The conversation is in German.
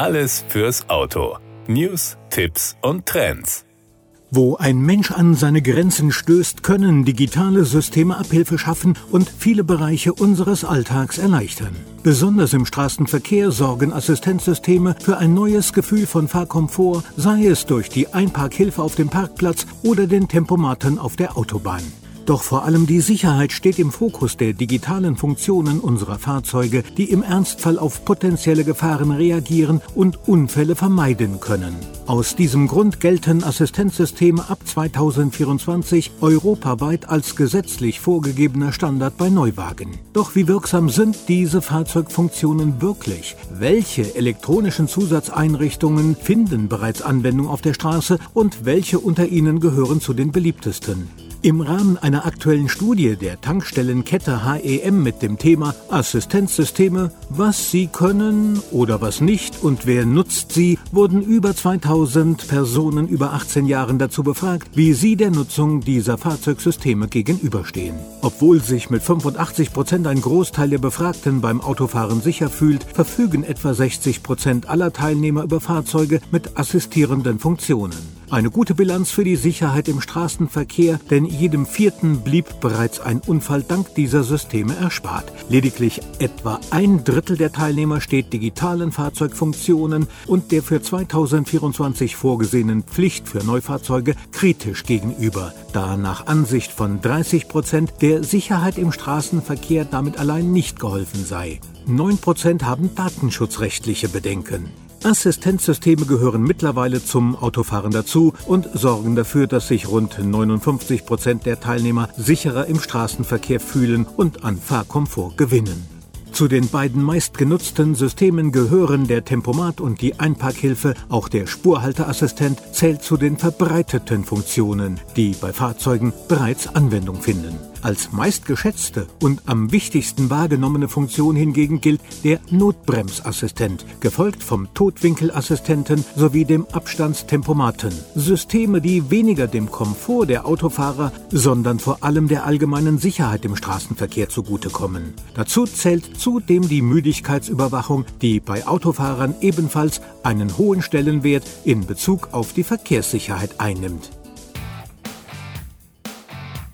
Alles fürs Auto. News, Tipps und Trends. Wo ein Mensch an seine Grenzen stößt, können digitale Systeme Abhilfe schaffen und viele Bereiche unseres Alltags erleichtern. Besonders im Straßenverkehr sorgen Assistenzsysteme für ein neues Gefühl von Fahrkomfort, sei es durch die Einparkhilfe auf dem Parkplatz oder den Tempomaten auf der Autobahn. Doch vor allem die Sicherheit steht im Fokus der digitalen Funktionen unserer Fahrzeuge, die im Ernstfall auf potenzielle Gefahren reagieren und Unfälle vermeiden können. Aus diesem Grund gelten Assistenzsysteme ab 2024 europaweit als gesetzlich vorgegebener Standard bei Neuwagen. Doch wie wirksam sind diese Fahrzeugfunktionen wirklich? Welche elektronischen Zusatzeinrichtungen finden bereits Anwendung auf der Straße und welche unter ihnen gehören zu den beliebtesten? Im Rahmen einer aktuellen Studie der Tankstellenkette HEM mit dem Thema Assistenzsysteme, was sie können oder was nicht und wer nutzt sie, wurden über 2000 Personen über 18 Jahren dazu befragt, wie sie der Nutzung dieser Fahrzeugsysteme gegenüberstehen. Obwohl sich mit 85 Prozent ein Großteil der Befragten beim Autofahren sicher fühlt, verfügen etwa 60 Prozent aller Teilnehmer über Fahrzeuge mit assistierenden Funktionen. Eine gute Bilanz für die Sicherheit im Straßenverkehr, denn jedem vierten blieb bereits ein Unfall dank dieser Systeme erspart. Lediglich etwa ein Drittel der Teilnehmer steht digitalen Fahrzeugfunktionen und der für 2024 vorgesehenen Pflicht für Neufahrzeuge kritisch gegenüber, da nach Ansicht von 30 Prozent der Sicherheit im Straßenverkehr damit allein nicht geholfen sei. 9 Prozent haben datenschutzrechtliche Bedenken. Assistenzsysteme gehören mittlerweile zum Autofahren dazu und sorgen dafür, dass sich rund 59 Prozent der Teilnehmer sicherer im Straßenverkehr fühlen und an Fahrkomfort gewinnen. Zu den beiden meistgenutzten Systemen gehören der Tempomat und die Einparkhilfe. Auch der Spurhalteassistent zählt zu den verbreiteten Funktionen, die bei Fahrzeugen bereits Anwendung finden. Als meistgeschätzte und am wichtigsten wahrgenommene Funktion hingegen gilt der Notbremsassistent, gefolgt vom Totwinkelassistenten sowie dem Abstandstempomaten. Systeme, die weniger dem Komfort der Autofahrer, sondern vor allem der allgemeinen Sicherheit im Straßenverkehr zugutekommen. Dazu zählt zudem die Müdigkeitsüberwachung, die bei Autofahrern ebenfalls einen hohen Stellenwert in Bezug auf die Verkehrssicherheit einnimmt.